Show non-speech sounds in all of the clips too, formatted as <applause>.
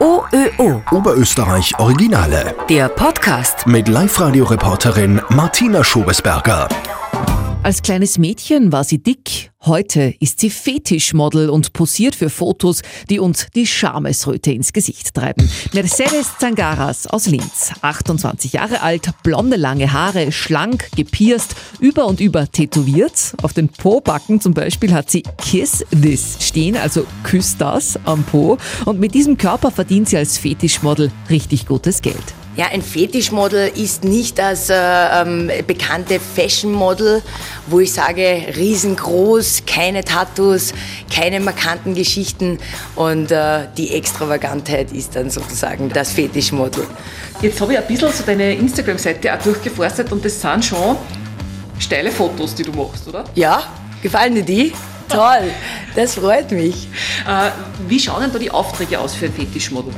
OÖO. Oberösterreich Originale. Der Podcast. Mit Live-Radio-Reporterin Martina Schobesberger. Als kleines Mädchen war sie dick, heute ist sie Fetischmodel und posiert für Fotos, die uns die Schamesröte ins Gesicht treiben. Mercedes Zangaras aus Linz, 28 Jahre alt, blonde lange Haare, schlank, gepierst, über und über tätowiert. Auf den Po-Backen zum Beispiel hat sie Kiss This stehen, also küss das am Po. Und mit diesem Körper verdient sie als Fetischmodel richtig gutes Geld. Ja, ein Fetischmodel ist nicht das äh, ähm, bekannte Fashionmodel, wo ich sage, riesengroß, keine Tattoos, keine markanten Geschichten und äh, die Extravagantheit ist dann sozusagen das Fetischmodel. Jetzt habe ich ein bisschen so deine Instagram-Seite auch durchgeforstet und das sind schon steile Fotos, die du machst, oder? Ja, gefallen dir die? Toll, das freut mich. Äh, wie schauen denn da die Aufträge aus für ein Fetischmodel?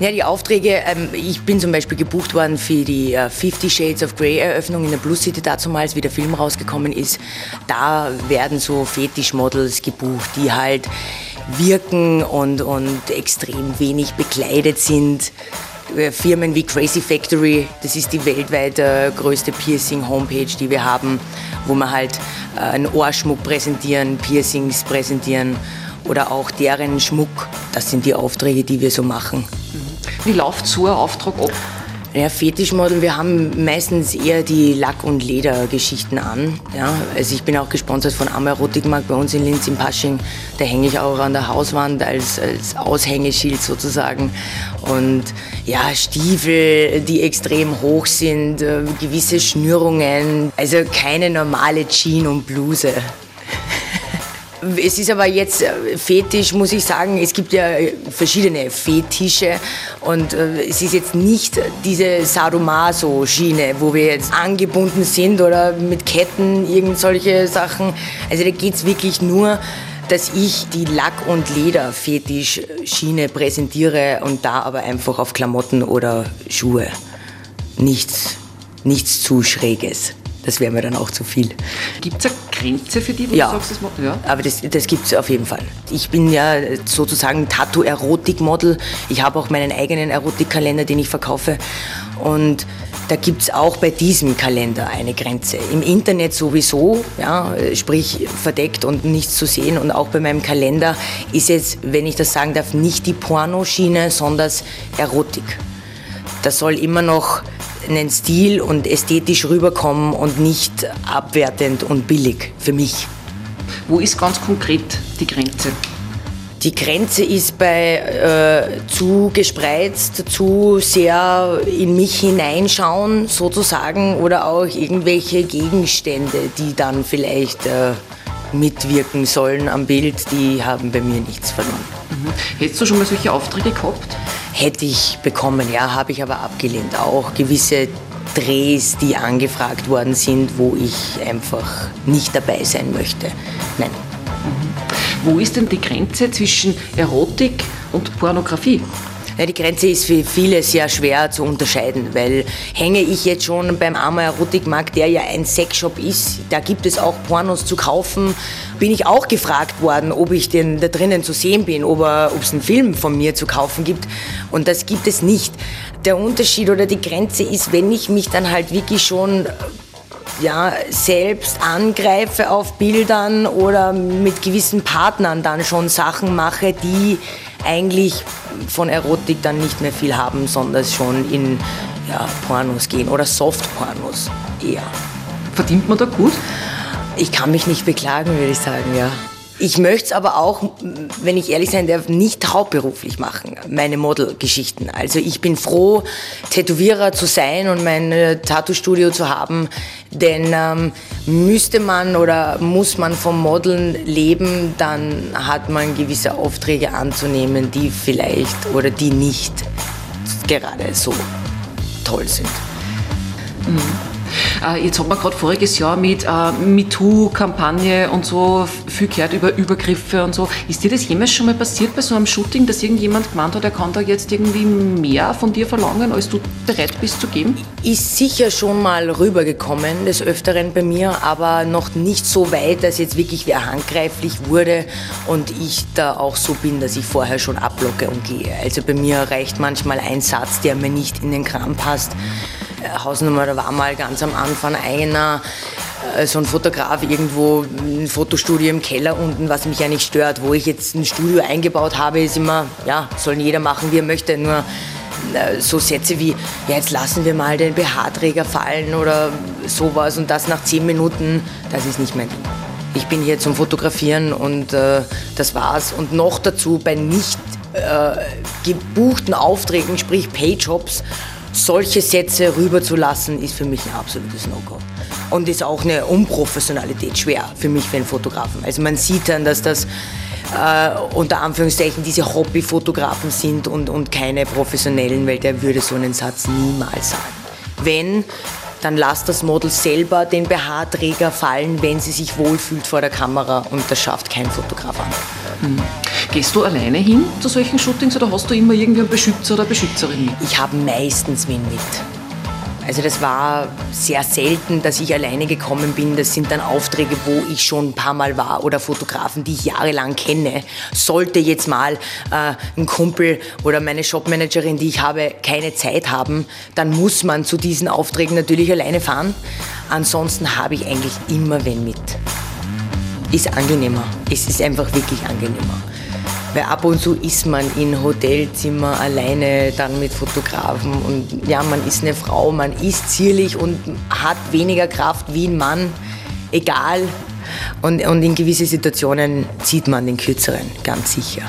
Ja, die Aufträge, ähm, ich bin zum Beispiel gebucht worden für die äh, Fifty Shades of Grey Eröffnung in der Plus City damals, wie der Film rausgekommen ist. Da werden so Fetischmodels gebucht, die halt wirken und, und extrem wenig bekleidet sind. Äh, Firmen wie Crazy Factory, das ist die weltweit äh, größte Piercing-Homepage, die wir haben, wo wir halt äh, einen Ohrschmuck präsentieren, Piercings präsentieren oder auch deren Schmuck. Das sind die Aufträge, die wir so machen. Wie läuft so ein Auftrag ab? Ja, Fetischmodel, wir haben meistens eher die Lack- und Ledergeschichten an. Ja, also ich bin auch gesponsert von Amerotikmarkt bei uns in Linz im Pasching. Da hänge ich auch an der Hauswand als, als Aushängeschild sozusagen. Und ja, Stiefel, die extrem hoch sind, äh, gewisse Schnürungen. Also keine normale Jean und Bluse. Es ist aber jetzt äh, Fetisch, muss ich sagen. Es gibt ja äh, verschiedene Fetische und äh, es ist jetzt nicht diese Sadomaso-Schiene, wo wir jetzt angebunden sind oder mit Ketten, irgend solche Sachen. Also da geht es wirklich nur dass ich die Lack- und Leder-Fetisch-Schiene präsentiere und da aber einfach auf Klamotten oder Schuhe. Nichts, nichts zu Schräges. Das wäre mir dann auch zu viel. Gibt es eine Grenze für die, wo Ja. du sagst, das Model? Ja. Aber das, das gibt es auf jeden Fall. Ich bin ja sozusagen Tattoo-Erotik-Model. Ich habe auch meinen eigenen Erotikkalender, den ich verkaufe. Und da gibt es auch bei diesem Kalender eine Grenze. Im Internet sowieso, ja, sprich verdeckt und nichts zu sehen. Und auch bei meinem Kalender ist jetzt, wenn ich das sagen darf, nicht die Pornoschiene, sondern Erotik. Das soll immer noch einen Stil und ästhetisch rüberkommen und nicht abwertend und billig für mich. Wo ist ganz konkret die Grenze? Die Grenze ist bei äh, zu gespreizt, zu sehr in mich hineinschauen sozusagen oder auch irgendwelche Gegenstände, die dann vielleicht äh, mitwirken sollen am Bild, die haben bei mir nichts verloren. Hättest du schon mal solche Aufträge gehabt? Hätte ich bekommen, ja, habe ich aber abgelehnt. Auch gewisse Drehs, die angefragt worden sind, wo ich einfach nicht dabei sein möchte. Nein. Wo ist denn die Grenze zwischen Erotik und Pornografie? Ja, die Grenze ist für viele sehr schwer zu unterscheiden, weil hänge ich jetzt schon beim Armer Erotikmarkt, der ja ein Sexshop ist, da gibt es auch Pornos zu kaufen, bin ich auch gefragt worden, ob ich denn da drinnen zu sehen bin, ob es einen Film von mir zu kaufen gibt. Und das gibt es nicht. Der Unterschied oder die Grenze ist, wenn ich mich dann halt wirklich schon ja, selbst angreife auf Bildern oder mit gewissen Partnern dann schon Sachen mache, die eigentlich von Erotik dann nicht mehr viel haben, sondern schon in ja, Pornos gehen oder Soft-Pornos eher. Verdient man da gut? Ich kann mich nicht beklagen, würde ich sagen, ja. Ich möchte es aber auch, wenn ich ehrlich sein darf, nicht hauptberuflich machen, meine Modelgeschichten. Also ich bin froh, Tätowierer zu sein und mein Tattoo-Studio zu haben, denn ähm, müsste man oder muss man vom Modeln leben, dann hat man gewisse Aufträge anzunehmen, die vielleicht oder die nicht gerade so toll sind. Äh, jetzt hat man gerade voriges Jahr mit äh, MeToo-Kampagne und so viel gehört über Übergriffe und so. Ist dir das jemals schon mal passiert bei so einem Shooting, dass irgendjemand gemeint hat, er kann da jetzt irgendwie mehr von dir verlangen, als du bereit bist zu geben? Ist sicher schon mal rübergekommen, des Öfteren bei mir, aber noch nicht so weit, dass jetzt wirklich wer handgreiflich wurde und ich da auch so bin, dass ich vorher schon ablocke und gehe. Also bei mir reicht manchmal ein Satz, der mir nicht in den Kram passt. Hausnummer, da war mal ganz am Anfang einer, äh, so ein Fotograf irgendwo, ein Fotostudio im Keller unten, was mich ja nicht stört. Wo ich jetzt ein Studio eingebaut habe, ist immer, ja, soll jeder machen, wie er möchte, nur äh, so Sätze wie, ja, jetzt lassen wir mal den BH-Träger fallen oder sowas und das nach zehn Minuten, das ist nicht mein Ding. Ich bin hier zum Fotografieren und äh, das war's. Und noch dazu bei nicht äh, gebuchten Aufträgen, sprich Payjobs, solche Sätze rüberzulassen, ist für mich ein absolutes No-Go. Und ist auch eine Unprofessionalität schwer für mich, für einen Fotografen. Also man sieht dann, dass das äh, unter Anführungszeichen diese Hobbyfotografen sind und, und keine professionellen, weil der würde so einen Satz niemals sagen. Wenn, dann lasst das Model selber den BH-Träger fallen, wenn sie sich wohlfühlt vor der Kamera und das schafft kein Fotograf an. Hm. Gehst du alleine hin zu solchen Shootings oder hast du immer irgendwie einen Beschützer oder Beschützerin mit? Ich habe meistens wen mit. Also das war sehr selten, dass ich alleine gekommen bin. Das sind dann Aufträge, wo ich schon ein paar Mal war oder Fotografen, die ich jahrelang kenne. Sollte jetzt mal äh, ein Kumpel oder meine Shopmanagerin, die ich habe, keine Zeit haben, dann muss man zu diesen Aufträgen natürlich alleine fahren. Ansonsten habe ich eigentlich immer wen mit. Ist angenehmer. Es ist einfach wirklich angenehmer. Weil ab und zu ist man in Hotelzimmer alleine, dann mit Fotografen und ja, man ist eine Frau, man ist zierlich und hat weniger Kraft wie ein Mann, egal. Und, und in gewisse Situationen zieht man den Kürzeren, ganz sicher.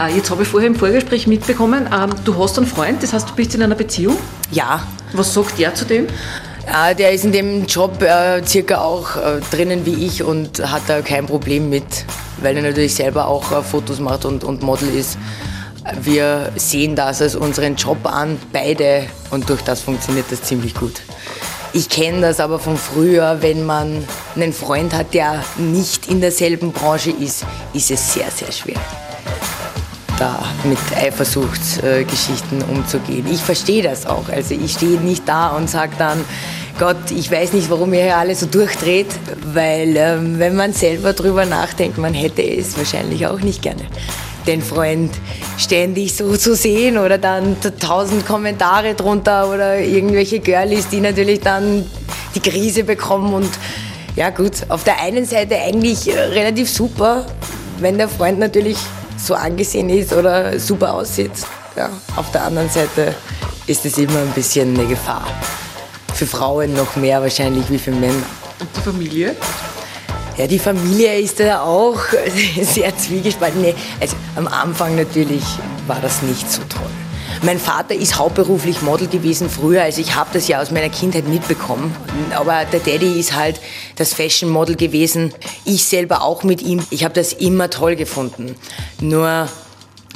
Äh, jetzt habe ich vorher im Vorgespräch mitbekommen, ähm, du hast einen Freund, das heißt, du bist in einer Beziehung? Ja. Was sagt der zu dem? Ja, der ist in dem Job äh, circa auch äh, drinnen wie ich und hat da kein Problem mit, weil er natürlich selber auch äh, Fotos macht und, und Model ist. Wir sehen das als unseren Job an, beide, und durch das funktioniert das ziemlich gut. Ich kenne das aber von früher, wenn man einen Freund hat, der nicht in derselben Branche ist, ist es sehr, sehr schwer da mit Eifersuchtsgeschichten umzugehen. Ich verstehe das auch. Also ich stehe nicht da und sage dann, Gott, ich weiß nicht, warum ihr hier alle so durchdreht, weil ähm, wenn man selber drüber nachdenkt, man hätte es wahrscheinlich auch nicht gerne, den Freund ständig so zu sehen oder dann tausend Kommentare drunter oder irgendwelche Girlies, die natürlich dann die Krise bekommen und ja gut, auf der einen Seite eigentlich äh, relativ super, wenn der Freund natürlich so angesehen ist oder super aussieht. Ja, auf der anderen Seite ist es immer ein bisschen eine Gefahr für Frauen noch mehr wahrscheinlich wie für Männer. Und die Familie? Ja, die Familie ist da auch <laughs> sehr zwiegespalten. Nee, also am Anfang natürlich war das nicht so toll. Mein Vater ist hauptberuflich Model gewesen früher, also ich habe das ja aus meiner Kindheit mitbekommen. Aber der Daddy ist halt das Fashion Model gewesen. Ich selber auch mit ihm. Ich habe das immer toll gefunden. Nur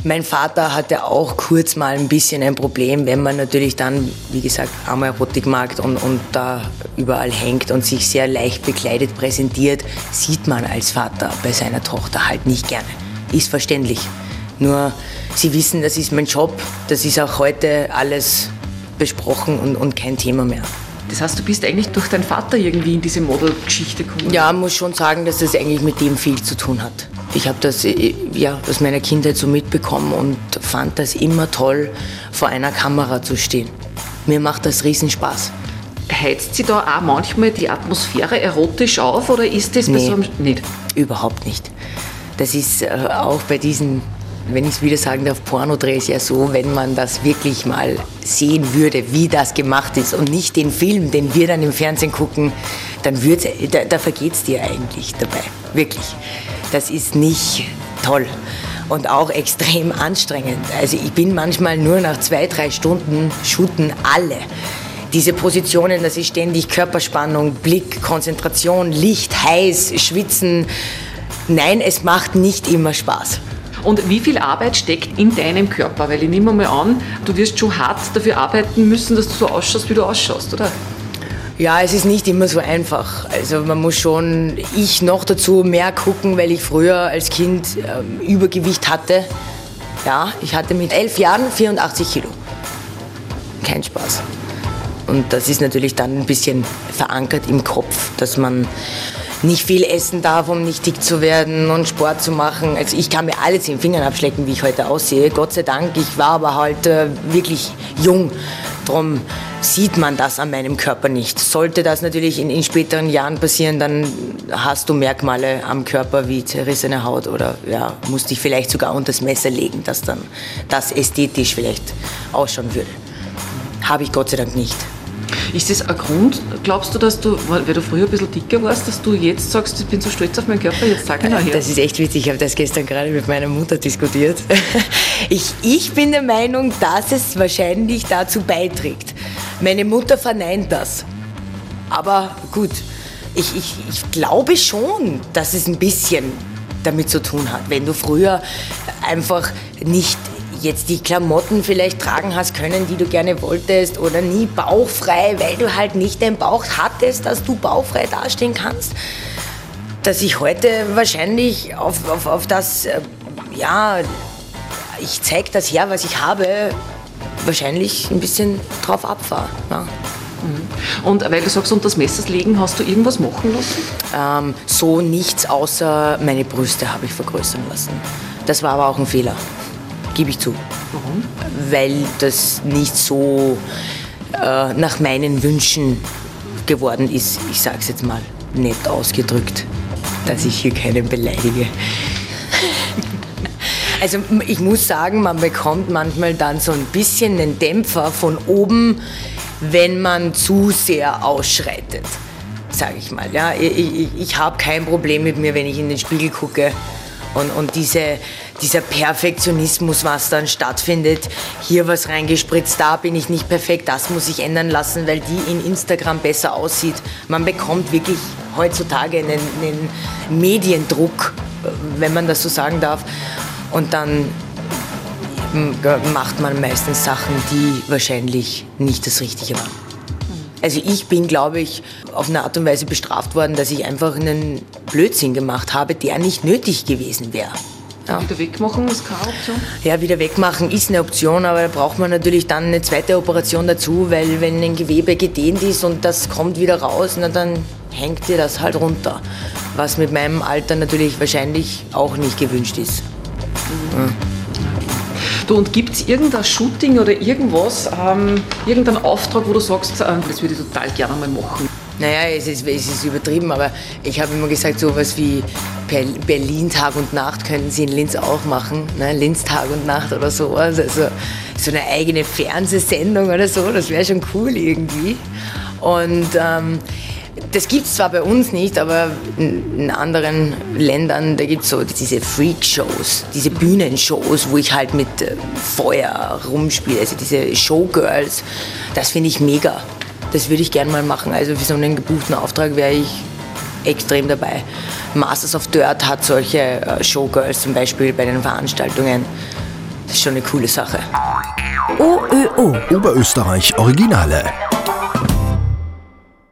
mein Vater hatte auch kurz mal ein bisschen ein Problem, wenn man natürlich dann, wie gesagt, am Erotikmarkt und, und da überall hängt und sich sehr leicht bekleidet präsentiert, sieht man als Vater bei seiner Tochter halt nicht gerne. Ist verständlich. Nur, Sie wissen, das ist mein Job, das ist auch heute alles besprochen und, und kein Thema mehr. Das heißt, du bist eigentlich durch deinen Vater irgendwie in diese Modelgeschichte gekommen? Ja, muss schon sagen, dass das eigentlich mit dem viel zu tun hat. Ich habe das äh, ja, aus meiner Kindheit so mitbekommen und fand das immer toll, vor einer Kamera zu stehen. Mir macht das Riesenspaß. Heizt sie da auch manchmal die Atmosphäre erotisch auf oder ist das nee, bei so einem nicht? Überhaupt nicht. Das ist äh, auch bei diesen, wenn ich es wieder sagen darf, Pornodrehs ja so, wenn man das wirklich mal sehen würde, wie das gemacht ist und nicht den Film, den wir dann im Fernsehen gucken, dann da, da vergeht es dir eigentlich dabei. Wirklich das ist nicht toll und auch extrem anstrengend. Also ich bin manchmal nur nach zwei, drei Stunden shooten alle. Diese Positionen, das ist ständig Körperspannung, Blick, Konzentration, Licht, heiß, Schwitzen. Nein, es macht nicht immer Spaß. Und wie viel Arbeit steckt in deinem Körper? Weil ich nehme mal an, du wirst schon hart dafür arbeiten müssen, dass du so ausschaust, wie du ausschaust, oder? Ja, es ist nicht immer so einfach. Also man muss schon, ich noch dazu mehr gucken, weil ich früher als Kind ähm, Übergewicht hatte. Ja, ich hatte mit elf Jahren 84 Kilo. Kein Spaß. Und das ist natürlich dann ein bisschen verankert im Kopf, dass man nicht viel essen darf, um nicht dick zu werden und Sport zu machen. Also ich kann mir alles in den Fingern abschlecken, wie ich heute aussehe. Gott sei Dank, ich war aber halt äh, wirklich jung. Darum sieht man das an meinem Körper nicht. Sollte das natürlich in, in, späteren Jahren passieren, dann hast du Merkmale am Körper wie zerrissene Haut oder ja, musst dich vielleicht sogar unter das Messer legen, dass dann das ästhetisch vielleicht ausschauen würde. Habe ich Gott sei Dank nicht. Ist das ein Grund, glaubst du, dass du, weil du früher ein bisschen dicker warst, dass du jetzt sagst, ich bin so stolz auf meinen Körper, jetzt sag ich mal her? Das ist echt witzig, ich habe das gestern gerade mit meiner Mutter diskutiert. <laughs> Ich, ich bin der Meinung, dass es wahrscheinlich dazu beiträgt. Meine Mutter verneint das. Aber gut, ich, ich, ich glaube schon, dass es ein bisschen damit zu tun hat. Wenn du früher einfach nicht jetzt die Klamotten vielleicht tragen hast können, die du gerne wolltest oder nie bauchfrei, weil du halt nicht den Bauch hattest, dass du bauchfrei dastehen kannst, dass ich heute wahrscheinlich auf, auf, auf das, äh, ja, ich zeige das her, was ich habe, wahrscheinlich ein bisschen drauf abfahre. Ja. Mhm. Und weil du sagst, unter das Messers legen, hast du irgendwas machen lassen? Ähm, so nichts, außer meine Brüste habe ich vergrößern lassen. Das war aber auch ein Fehler gebe ich zu. Warum? Weil das nicht so äh, nach meinen Wünschen geworden ist. Ich sage es jetzt mal nett ausgedrückt, dass ich hier keinen beleidige. <laughs> Also ich muss sagen, man bekommt manchmal dann so ein bisschen einen Dämpfer von oben, wenn man zu sehr ausschreitet, sage ich mal. Ja, ich, ich, ich habe kein Problem mit mir, wenn ich in den Spiegel gucke und, und diese, dieser Perfektionismus, was dann stattfindet, hier was reingespritzt, da bin ich nicht perfekt, das muss ich ändern lassen, weil die in Instagram besser aussieht. Man bekommt wirklich heutzutage einen, einen Mediendruck, wenn man das so sagen darf. Und dann macht man meistens Sachen, die wahrscheinlich nicht das Richtige waren. Also ich bin, glaube ich, auf eine Art und Weise bestraft worden, dass ich einfach einen Blödsinn gemacht habe, der nicht nötig gewesen wäre. Ja. Wieder wegmachen ist keine Option? Ja, wieder wegmachen ist eine Option, aber da braucht man natürlich dann eine zweite Operation dazu, weil wenn ein Gewebe gedehnt ist und das kommt wieder raus, na, dann hängt dir das halt runter. Was mit meinem Alter natürlich wahrscheinlich auch nicht gewünscht ist. Mhm. Ja. Du, und gibt es irgendein Shooting oder irgendwas, ähm, irgendeinen Auftrag, wo du sagst, äh, das würde ich total gerne mal machen? Naja, es ist, es ist übertrieben, aber ich habe immer gesagt, sowas wie Berlin Tag und Nacht könnten sie in Linz auch machen. Ne? Linz Tag und Nacht oder sowas. Also so eine eigene Fernsehsendung oder so, das wäre schon cool irgendwie. Und ähm, das gibt es zwar bei uns nicht, aber in anderen Ländern, da gibt es so diese Freak-Shows, diese Bühnenshows, wo ich halt mit äh, Feuer rumspiele, also diese Showgirls. Das finde ich mega. Das würde ich gerne mal machen. Also für so einen gebuchten Auftrag wäre ich extrem dabei. Masters of Dirt hat solche äh, Showgirls zum Beispiel bei den Veranstaltungen. Das ist schon eine coole Sache. OÖO Oberösterreich Originale.